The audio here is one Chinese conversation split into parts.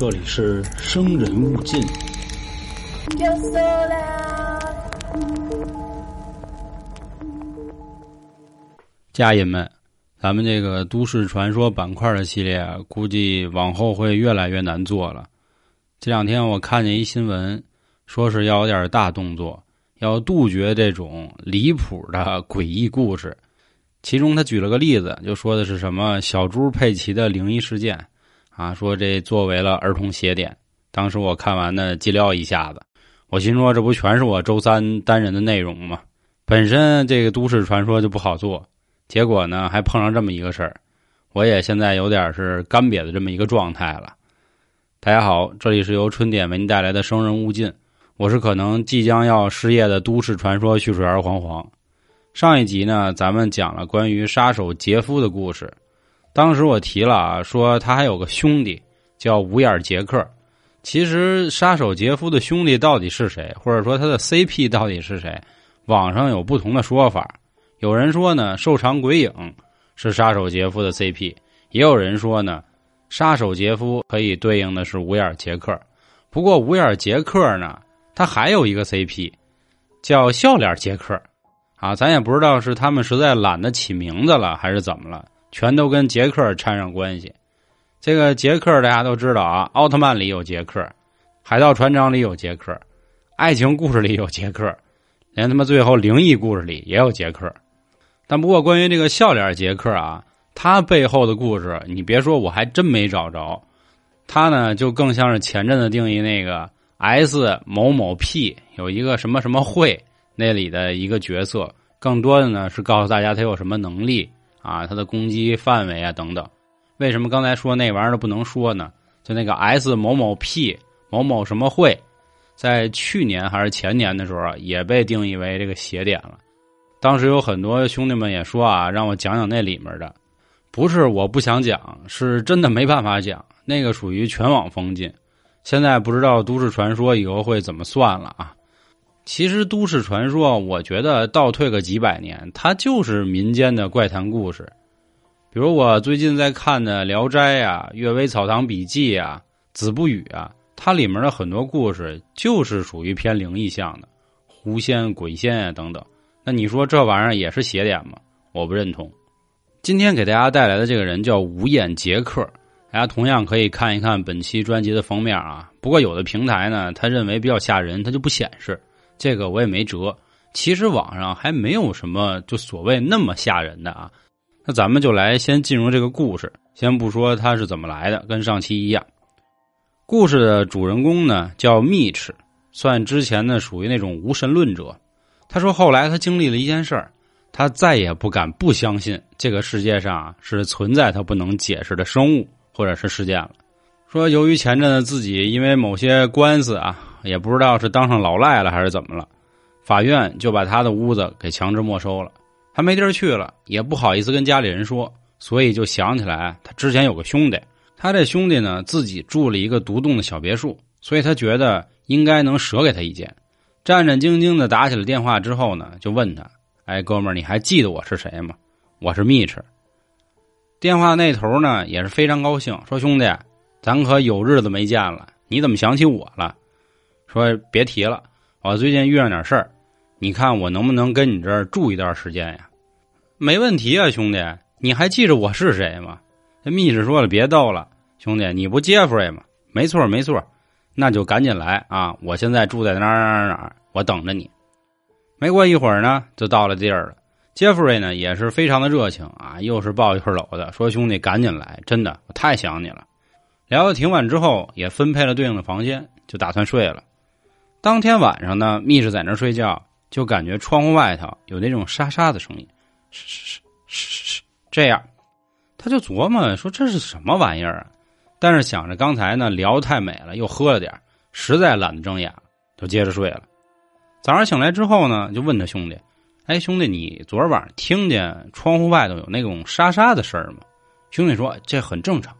这里是生人勿近。家人们，咱们这个都市传说板块的系列，估计往后会越来越难做了。这两天我看见一新闻，说是要有点大动作，要杜绝这种离谱的诡异故事。其中他举了个例子，就说的是什么小猪佩奇的灵异事件。啊，说这作为了儿童邪典，当时我看完呢，激撩一下子，我心说这不全是我周三单人的内容吗？本身这个都市传说就不好做，结果呢还碰上这么一个事儿，我也现在有点是干瘪的这么一个状态了。大家好，这里是由春点为您带来的《生人勿近》，我是可能即将要失业的都市传说蓄水员黄黄。上一集呢，咱们讲了关于杀手杰夫的故事。当时我提了啊，说他还有个兄弟叫五眼杰克。其实杀手杰夫的兄弟到底是谁，或者说他的 CP 到底是谁？网上有不同的说法。有人说呢，瘦长鬼影是杀手杰夫的 CP；也有人说呢，杀手杰夫可以对应的是五眼杰克。不过五眼杰克呢，他还有一个 CP 叫笑脸杰克。啊，咱也不知道是他们实在懒得起名字了，还是怎么了。全都跟杰克掺上关系。这个杰克大家都知道啊，奥特曼里有杰克，海盗船长里有杰克，爱情故事里有杰克，连他妈最后灵异故事里也有杰克。但不过关于这个笑脸杰克啊，他背后的故事，你别说，我还真没找着。他呢，就更像是前阵子定义那个 S 某某 P 有一个什么什么会那里的一个角色，更多的呢是告诉大家他有什么能力。啊，它的攻击范围啊等等，为什么刚才说那玩意儿不能说呢？就那个 S 某某 P 某某什么会，在去年还是前年的时候啊，也被定义为这个邪点了。当时有很多兄弟们也说啊，让我讲讲那里面的，不是我不想讲，是真的没办法讲，那个属于全网封禁。现在不知道都市传说以后会怎么算了啊。其实都市传说，我觉得倒退个几百年，它就是民间的怪谈故事。比如我最近在看的《聊斋》啊，《阅微草堂笔记》啊，《子不语》啊，它里面的很多故事就是属于偏灵异向的，狐仙、鬼仙啊等等。那你说这玩意儿也是邪点吗？我不认同。今天给大家带来的这个人叫五眼杰克，大家同样可以看一看本期专辑的封面啊。不过有的平台呢，他认为比较吓人，他就不显示。这个我也没辙。其实网上还没有什么就所谓那么吓人的啊。那咱们就来先进入这个故事，先不说他是怎么来的，跟上期一样。故事的主人公呢叫密齿，算之前呢属于那种无神论者。他说后来他经历了一件事儿，他再也不敢不相信这个世界上是存在他不能解释的生物或者是事件了。说由于前阵子自己因为某些官司啊。也不知道是当上老赖了还是怎么了，法院就把他的屋子给强制没收了。他没地儿去了，也不好意思跟家里人说，所以就想起来他之前有个兄弟。他这兄弟呢自己住了一个独栋的小别墅，所以他觉得应该能舍给他一间。战战兢兢的打起了电话之后呢，就问他：“哎，哥们儿，你还记得我是谁吗？我是密齿。”电话那头呢也是非常高兴，说：“兄弟，咱可有日子没见了，你怎么想起我了？”说别提了，我最近遇上点事儿，你看我能不能跟你这儿住一段时间呀？没问题啊，兄弟，你还记着我是谁吗？这密使说了，别逗了，兄弟，你不杰弗瑞吗？没错没错，那就赶紧来啊！我现在住在哪儿哪儿哪儿，我等着你。没过一会儿呢，就到了地儿了。杰弗瑞呢也是非常的热情啊，又是抱又是搂的，说兄弟赶紧来，真的我太想你了。聊到挺晚之后，也分配了对应的房间，就打算睡了。当天晚上呢，密室在那睡觉，就感觉窗户外头有那种沙沙的声音，是是是是是，这样，他就琢磨说这是什么玩意儿啊？但是想着刚才呢聊太美了，又喝了点实在懒得睁眼，就接着睡了。早上醒来之后呢，就问他兄弟：“哎，兄弟，你昨儿晚上听见窗户外头有那种沙沙的事儿吗？”兄弟说：“这很正常。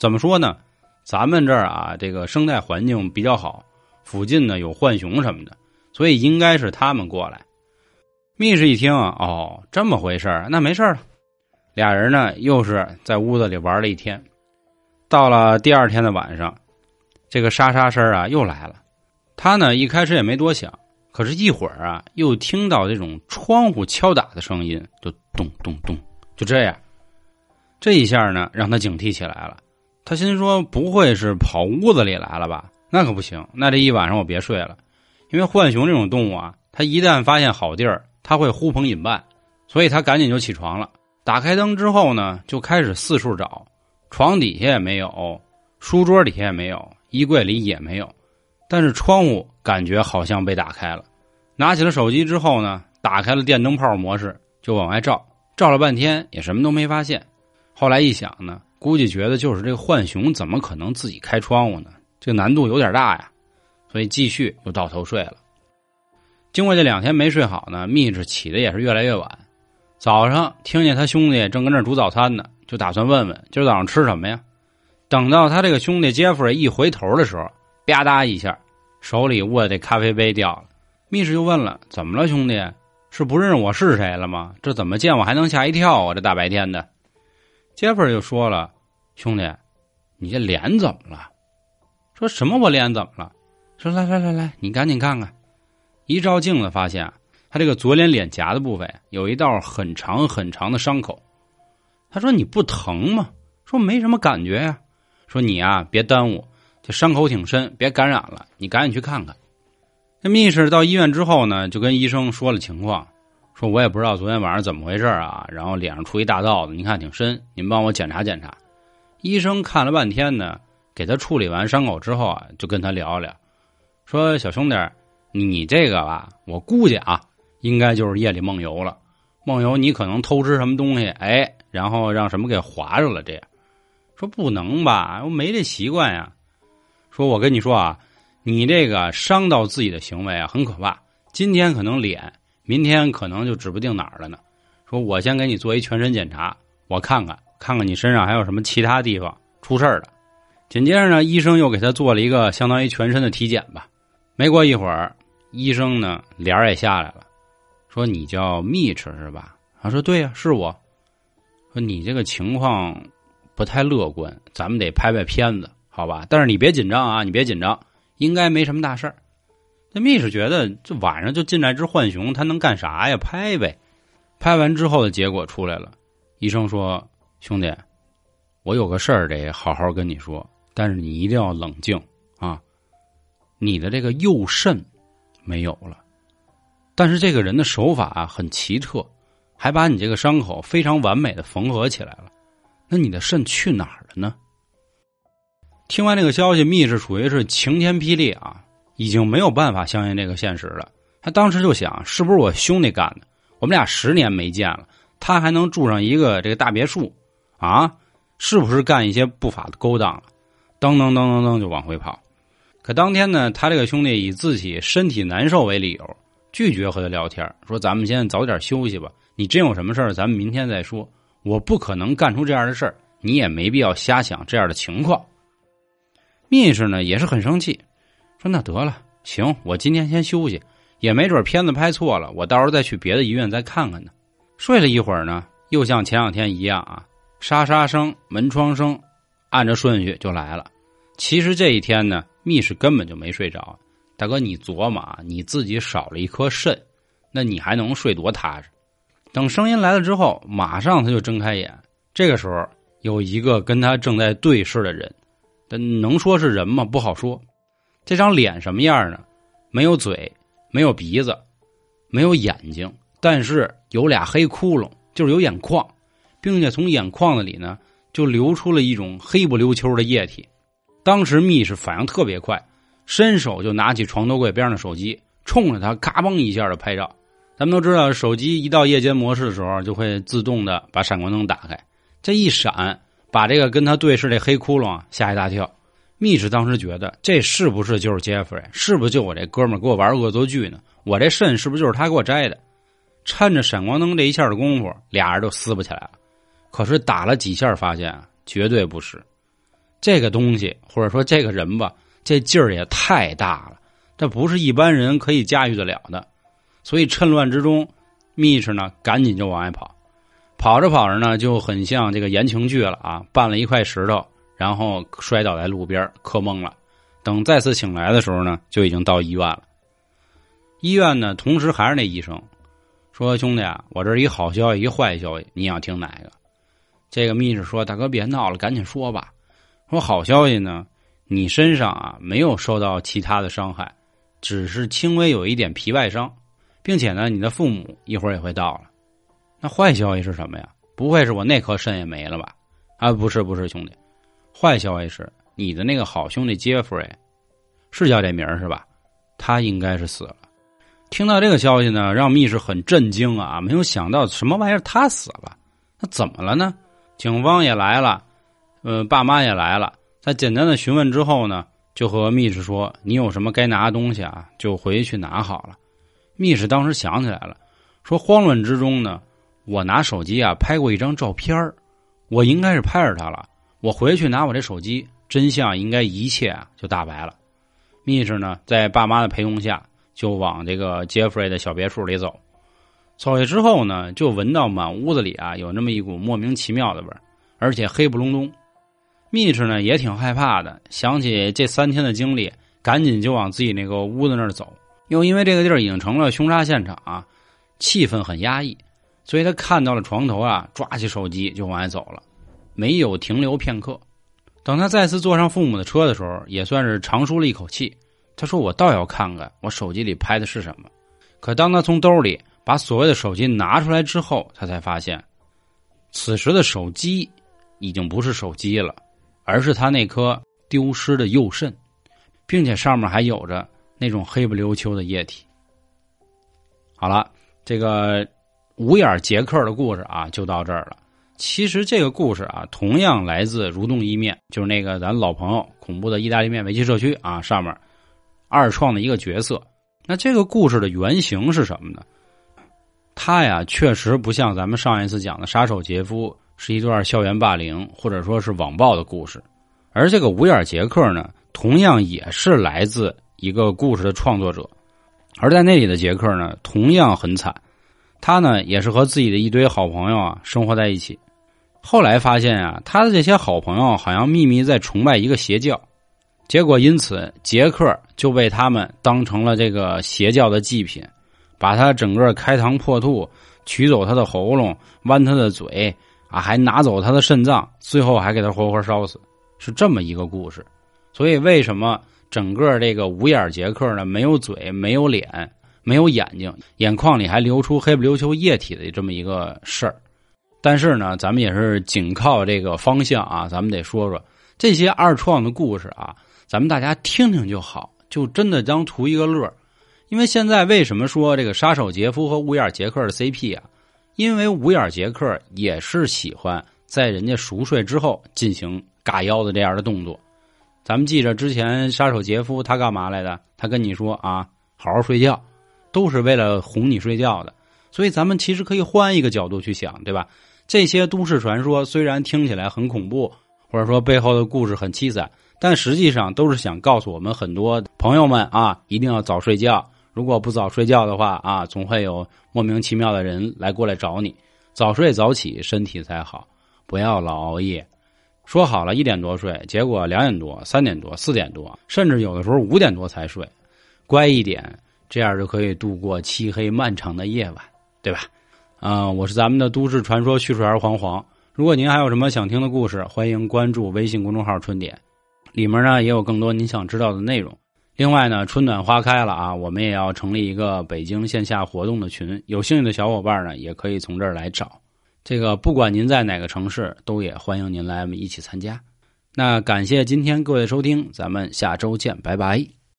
怎么说呢？咱们这儿啊，这个生态环境比较好。”附近呢有浣熊什么的，所以应该是他们过来。密室一听啊，哦，这么回事那没事了。俩人呢又是在屋子里玩了一天。到了第二天的晚上，这个沙沙声啊又来了。他呢一开始也没多想，可是一会儿啊又听到这种窗户敲打的声音，就咚咚咚，就这样。这一下呢让他警惕起来了。他心说不会是跑屋子里来了吧？那可不行，那这一晚上我别睡了，因为浣熊这种动物啊，它一旦发现好地儿，它会呼朋引伴，所以他赶紧就起床了。打开灯之后呢，就开始四处找，床底下也没有，书桌底下也没有，衣柜里也没有，但是窗户感觉好像被打开了。拿起了手机之后呢，打开了电灯泡模式，就往外照，照了半天也什么都没发现。后来一想呢，估计觉得就是这个浣熊怎么可能自己开窗户呢？这个难度有点大呀，所以继续又倒头睡了。经过这两天没睡好呢，密着起的也是越来越晚。早上听见他兄弟正跟那煮早餐呢，就打算问问今儿早上吃什么呀。等到他这个兄弟杰弗一回头的时候，吧嗒一下，手里握的咖啡杯掉了。密室就问了：“怎么了，兄弟？是不认识我是谁了吗？这怎么见我还能吓一跳啊？这大白天的。”杰弗就说了：“兄弟，你这脸怎么了？”说什么？我脸怎么了？说来来来来，你赶紧看看。一照镜子，发现。他这个左脸脸颊的部分有一道很长很长的伤口。他说：“你不疼吗？”说：“没什么感觉呀。”说：“你啊，别耽误，这伤口挺深，别感染了，你赶紧去看看。”这密室到医院之后呢，就跟医生说了情况，说：“我也不知道昨天晚上怎么回事啊，然后脸上出一大道子，您看挺深，您帮我检查检查。”医生看了半天呢，给他处理完伤口之后啊，就跟他聊聊，说：“小兄弟，你这个吧，我估计啊。”应该就是夜里梦游了，梦游你可能偷吃什么东西，哎，然后让什么给划着了。这样说不能吧？我没这习惯呀。说我跟你说啊，你这个伤到自己的行为啊，很可怕。今天可能脸，明天可能就指不定哪儿了呢。说我先给你做一全身检查，我看看看看你身上还有什么其他地方出事儿了。紧接着呢，医生又给他做了一个相当于全身的体检吧。没过一会儿，医生呢脸儿也下来了。说你叫 Mitch 是吧？他说对呀，是我。说你这个情况不太乐观，咱们得拍拍片子，好吧？但是你别紧张啊，你别紧张，应该没什么大事儿。那 Mitch 觉得这晚上就进来只浣熊，他能干啥呀？拍呗。拍完之后的结果出来了，医生说：“兄弟，我有个事儿得好好跟你说，但是你一定要冷静啊。你的这个右肾没有了。”但是这个人的手法很奇特，还把你这个伤口非常完美的缝合起来了。那你的肾去哪儿了呢？听完这个消息，密室属于是晴天霹雳啊，已经没有办法相信这个现实了。他当时就想，是不是我兄弟干的？我们俩十年没见了，他还能住上一个这个大别墅啊？是不是干一些不法的勾当了？噔噔噔噔噔就往回跑。可当天呢，他这个兄弟以自己身体难受为理由。拒绝和他聊天，说：“咱们先早点休息吧。你真有什么事儿，咱们明天再说。我不可能干出这样的事儿，你也没必要瞎想这样的情况。”密室呢也是很生气，说：“那得了，行，我今天先休息，也没准片子拍错了，我到时候再去别的医院再看看呢。”睡了一会儿呢，又像前两天一样啊，沙沙声、门窗声，按着顺序就来了。其实这一天呢，密室根本就没睡着。大哥，你琢磨啊，你自己少了一颗肾，那你还能睡多踏实？等声音来了之后，马上他就睁开眼。这个时候，有一个跟他正在对视的人，但能说是人吗？不好说。这张脸什么样呢？没有嘴，没有鼻子，没有眼睛，但是有俩黑窟窿，就是有眼眶，并且从眼眶子里呢，就流出了一种黑不溜秋的液体。当时密室反应特别快。伸手就拿起床头柜边上的手机，冲着他嘎嘣一下的拍照。咱们都知道，手机一到夜间模式的时候，就会自动的把闪光灯打开。这一闪，把这个跟他对视这黑窟窿啊吓一大跳。密室当时觉得，这是不是就是杰弗瑞？是不是就我这哥们儿给我玩恶作剧呢？我这肾是不是就是他给我摘的？趁着闪光灯这一下的功夫，俩人就撕不起来了。可是打了几下，发现绝对不是这个东西，或者说这个人吧。这劲儿也太大了，这不是一般人可以驾驭得了的。所以趁乱之中，密室呢赶紧就往外跑，跑着跑着呢就很像这个言情剧了啊！绊了一块石头，然后摔倒在路边，磕懵了。等再次醒来的时候呢，就已经到医院了。医院呢，同时还是那医生说：“兄弟啊，我这一好消息，一坏消息，你想听哪个？”这个密室说：“大哥别闹了，赶紧说吧。”说好消息呢，你身上啊没有受到其他的伤害，只是轻微有一点皮外伤，并且呢，你的父母一会儿也会到了。那坏消息是什么呀？不会是我那颗肾也没了吧？啊，不是不是，兄弟，坏消息是你的那个好兄弟杰弗瑞，是叫这名是吧？他应该是死了。听到这个消息呢，让密室很震惊啊！没有想到什么玩意儿他死了，那怎么了呢？警方也来了。呃，爸妈也来了，在简单的询问之后呢，就和密室说：“你有什么该拿的东西啊，就回去拿好了。”密室当时想起来了，说：“慌乱之中呢，我拿手机啊拍过一张照片我应该是拍着他了。我回去拿我这手机，真相应该一切啊就大白了。”密室呢，在爸妈的陪同下，就往这个杰弗瑞的小别墅里走。走下之后呢，就闻到满屋子里啊有那么一股莫名其妙的味儿，而且黑不隆咚。密室呢也挺害怕的，想起这三天的经历，赶紧就往自己那个屋子那儿走。又因为这个地儿已经成了凶杀现场啊，气氛很压抑，所以他看到了床头啊，抓起手机就往外走了，没有停留片刻。等他再次坐上父母的车的时候，也算是长舒了一口气。他说：“我倒要看看我手机里拍的是什么。”可当他从兜里把所谓的手机拿出来之后，他才发现，此时的手机已经不是手机了。而是他那颗丢失的右肾，并且上面还有着那种黑不溜秋的液体。好了，这个五眼杰克的故事啊，就到这儿了。其实这个故事啊，同样来自《蠕动意面》，就是那个咱老朋友恐怖的意大利面围棋社区啊，上面二创的一个角色。那这个故事的原型是什么呢？他呀，确实不像咱们上一次讲的杀手杰夫。是一段校园霸凌或者说是网暴的故事，而这个五眼杰克呢，同样也是来自一个故事的创作者，而在那里的杰克呢，同样很惨，他呢也是和自己的一堆好朋友啊生活在一起，后来发现啊，他的这些好朋友好像秘密在崇拜一个邪教，结果因此杰克就被他们当成了这个邪教的祭品，把他整个开膛破肚，取走他的喉咙，剜他的嘴。啊，还拿走他的肾脏，最后还给他活活烧死，是这么一个故事。所以，为什么整个这个五眼杰克呢？没有嘴，没有脸，没有眼睛，眼眶里还流出黑不溜秋液体的这么一个事儿？但是呢，咱们也是仅靠这个方向啊，咱们得说说这些二创的故事啊，咱们大家听听就好，就真的当图一个乐因为现在为什么说这个杀手杰夫和五眼杰克的 CP 啊？因为五眼杰克也是喜欢在人家熟睡之后进行嘎腰的这样的动作。咱们记着之前杀手杰夫他干嘛来的？他跟你说啊，好好睡觉，都是为了哄你睡觉的。所以咱们其实可以换一个角度去想，对吧？这些都市传说虽然听起来很恐怖，或者说背后的故事很凄惨，但实际上都是想告诉我们很多朋友们啊，一定要早睡觉。如果不早睡觉的话啊，总会有莫名其妙的人来过来找你。早睡早起，身体才好，不要老熬夜。说好了一点多睡，结果两点多、三点多、四点多，甚至有的时候五点多才睡。乖一点，这样就可以度过漆黑漫长的夜晚，对吧？嗯，我是咱们的都市传说叙述员黄黄。如果您还有什么想听的故事，欢迎关注微信公众号“春点”，里面呢也有更多您想知道的内容。另外呢，春暖花开了啊，我们也要成立一个北京线下活动的群，有兴趣的小伙伴呢，也可以从这儿来找。这个不管您在哪个城市，都也欢迎您来我们一起参加。那感谢今天各位收听，咱们下周见，拜拜。